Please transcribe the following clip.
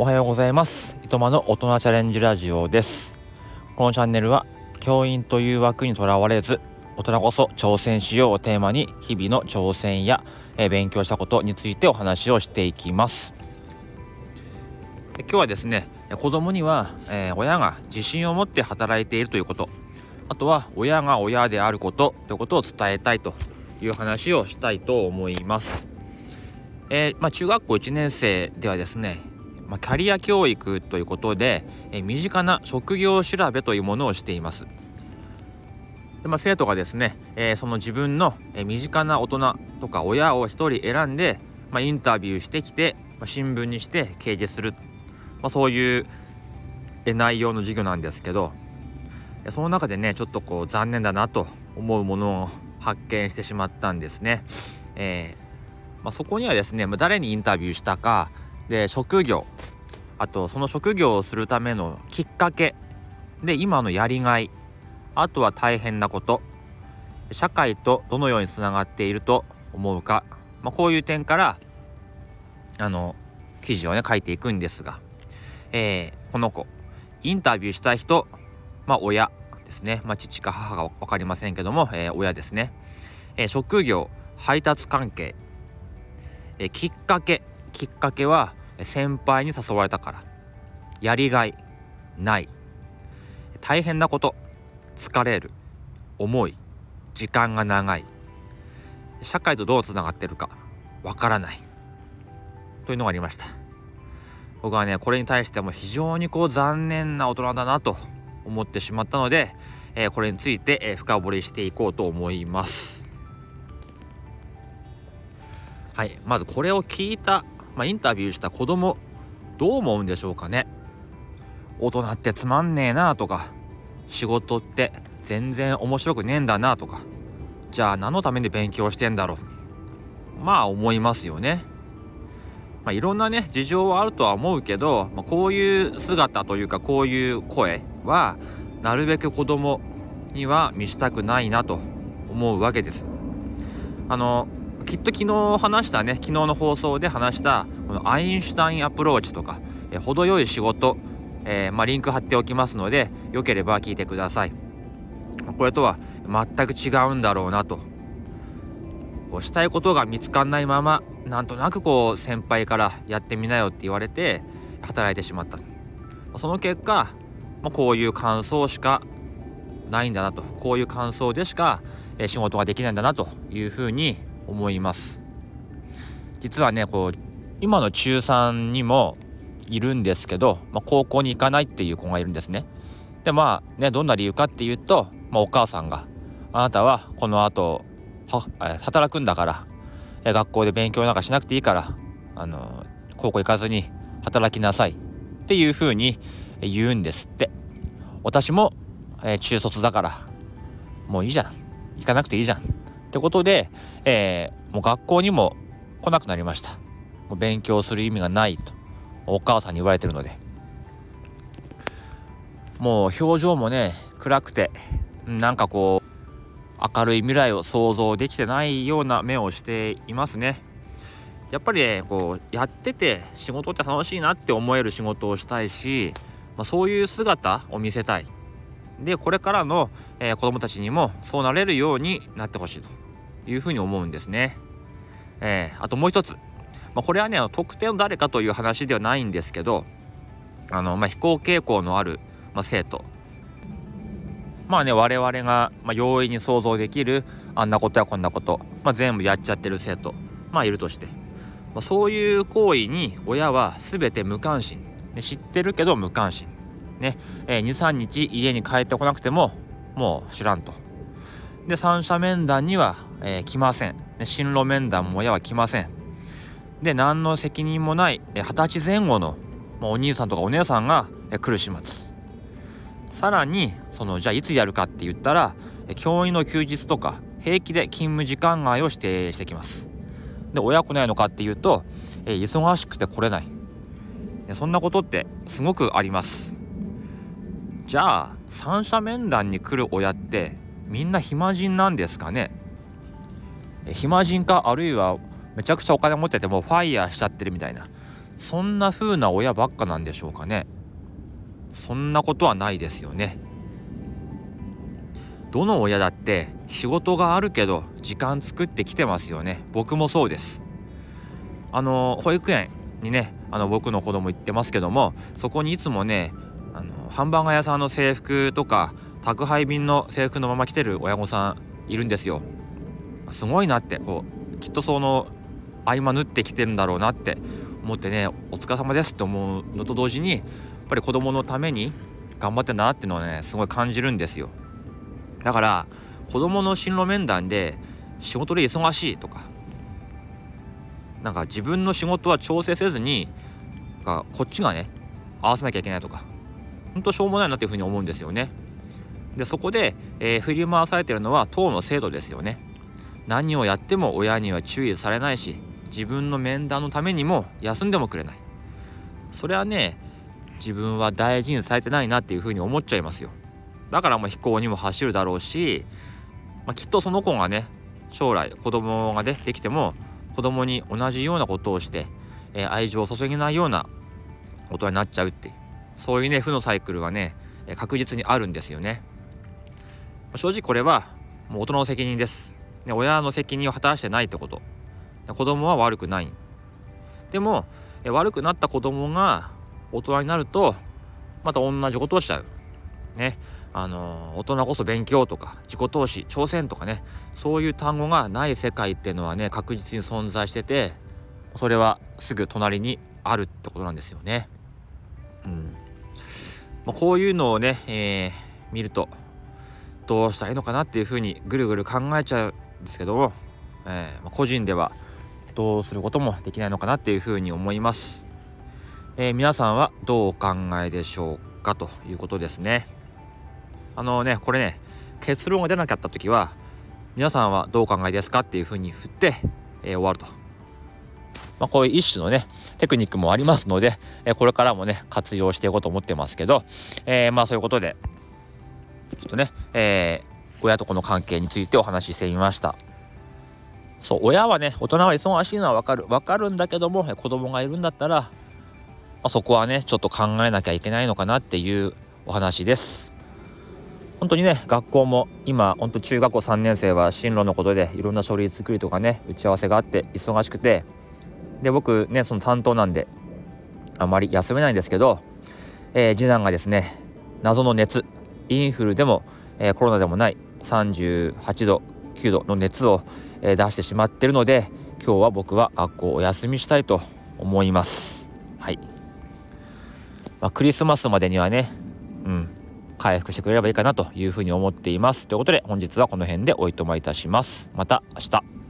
おはようございます。糸間の大人チャレンジラジオです。このチャンネルは教員という枠にとらわれず大人こそ挑戦しようをテーマに日々の挑戦や、え、勉強したことについてお話をしていきます。今日はですね子供には、え、親が自信を持って働いているということあとは親が親であることということを伝えたいという話をしたいと思います。えー、まあ、中学校1年生ではですねまあ、キャリア教育ということで、え身近な職業調べというものをしています。でまあ、生徒がですね、えー、その自分の、え身近な大人とか親を1人選んで、まあ、インタビューしてきて、まあ、新聞にして掲示する、まあ、そういう内容の授業なんですけどその中でねちょっとこう残念だなと思うものを発見してしまったんですね。えーまあ、そこにはですね誰にインタビューしたかで職業。あとその職業をするためのきっかけ。で今のやりがい。あとは大変なこと。社会とどのようにつながっていると思うか、まあ、こういう点からあの記事をね書いていくんですが、えー、この子。インタビューした人。まあ親ですね、まあ、父か母が分かりませんけども、えー、親ですね、えー、職業配達関係、えきっかけ。きっかけは先輩に誘われたから。やりがいない。大変なこと疲れる。重い。時間が長い。社会とどうつながってるかわからない。というのがありました。僕はねこれに対しても非常にこう残念な大人だなと思ってしまったので、えー、これについて、えー、深掘りしていこうと思います。はいまずこれを聞いたまあ、インタビューした子供どう思うんでしょうかね大人ってつまんねえなとか仕事って全然面白くねえんだなとかじゃあ何のために勉強してんだろうまあ思いますよね。まあ、いろんなね事情はあるとは思うけど、まあ、こういう姿というかこういう声はなるべく子供には見したくないなと思うわけです。あのきっと昨日話したね昨日の放送で話したこのアインシュタインアプローチとか、え程よい仕事、えー、まあ、リンク貼っておきますのでよければ聞いてください。これとは全く違うんだろうなと。こうしたいことが見つかんないままなんとなくこう先輩からやってみなよって言われて働いてしまった。その結果、まあ、こういう感想しかないんだなと。こういう感想でしか仕事ができないんだなというふうに思います。実はねこう今の中3にもいるんですけど、まあ、高校に行かないっていう子がいるんですね。でまあねどんな理由かっていうと、まあ、お母さんがあなたはこの後は働くんだから学校で勉強なんかしなくていいからあの高校行かずに働きなさい。っていうふうに言うんですって。私も、え、中卒だからもういいじゃん。行かなくていいじゃん。ってことで、えー、もう学校にも来なくなりました。もう勉強する意味がないと。お母さんに言われてるので。もう表情もね暗くてなんかこう明るい未来を想像できてないような目をしていますね。やっぱりねこうやってて仕事って楽しいなって思える仕事をしたいし、まあ、そういう姿を見せたい。でこれからの、えー、子どもたちにもそうなれるようになってほしいと。いうふうに思うんですね。えー、あともう一つ、まあ、これはね特定の誰かという話ではないんですけどあの、まあ、非行傾向のある、まあ、生徒。まあね我々が、まあ、容易に想像できるあんなことやこんなこと、まあ、全部やっちゃってる生徒まあいるとして、まあ、そういう行為に親は全て無関心、ね、知ってるけど無関心。ね、えー、23日家に帰ってこなくてももう知らんと。で三者面談には、えー、来ません。進路面談も親は来ません。で何の責任もない二十歳前後の、お兄さんとかお姉さんが、来る始末。さらにそのじゃあいつやるかって言ったら教員の休日とか平気で勤務時間外を指定してきます。で親来ないのかっていうと、え、忙しくて来れない。そんなことってすごくあります。じゃあ三者面談に来る親ってみんな暇人なんですかね？暇人か？あるいはめちゃくちゃお金持っててもファイヤーしちゃってるみたいな。そんな風な親ばっかなんでしょうかね？そんなことはないですよね。どの親だって仕事があるけど時間作ってきてますよね。僕もそうです。あの保育園にねあの僕の子供行ってますけどもそこにいつもねあのハンバーガー屋さんの制服とか宅配便の制服のまま来てる親御さんいるんですよ。すごいなってこうきっとその合間縫ってきてるんだろうなって思ってねお疲れ様ですって思うのと同時にやっぱり子供のために頑張ってんだなっていうのはねすごい感じるんですよ。だから子供の進路面談で仕事で忙しいとかなんか自分の仕事は調整せずにこっちがね合わせなきゃいけないとかほんとしょうもないなっていうふうに思うんですよね。でそこで、えー、振り回されてるのは党の制度ですよね。何をやっても親には注意されないし自分の面談のためにも休んでもくれない。それはね自分は大事にされてないなっていうふうに思っちゃいますよ。だからもう飛行にも走るだろうし、まあ、きっとその子がね将来子供がねできても子供に同じようなことをして、えー、愛情を注げないような大人になっちゃうっていう。そういうね負のサイクルはね確実にあるんですよね。正直これはもう大人の責任です、ね、親の責任を果たしてないってこと。子供は悪くない。でも悪くなった子供が大人になるとまた同じことをしちゃう。ねあの大人こそ勉強とか自己投資挑戦とかねそういう単語がない世界っていうのはね確実に存在しててそれはすぐ隣にあるってことなんですよね。うん。まあ、こういうのをね、えー、見るとどうしたらいいのかなっていうふうにぐるぐる考えちゃうんですけども、えー、個人ではどうすることもできないのかなっていうふうに思います。えー、皆さんはどうお考えでしょうかということですね。あのねこれね結論が出なかった時は皆さんはどうお考えですかっていうふうに振って、えー、終わると。まあ、こういう一種のねテクニックもありますので、えー、これからもね活用していこうと思ってますけど、えー、まあそういうことでちょっとね、えー、親と子の関係についてお話ししてみました。そう親はね大人は忙しいのは分かる分かるんだけども子供がいるんだったら、まあ、そこはねちょっと考えなきゃいけないのかなっていうお話です。本当にね学校も今本当中学校3年生は進路のことでいろんな書類作りとかね打ち合わせがあって忙しくてで僕ねその担当なんであまり休めないんですけど、えー、次男がですね謎の熱インフルでも、えー、コロナでもない38度9度の熱を、えー、出してしまってるので今日は僕は学校お休みしたいと思いますはい、まあ、クリスマスまでにはねうん回復してくれればいいかなというふうに思っています。ということで本日はこの辺でおいとまいたします。また明日。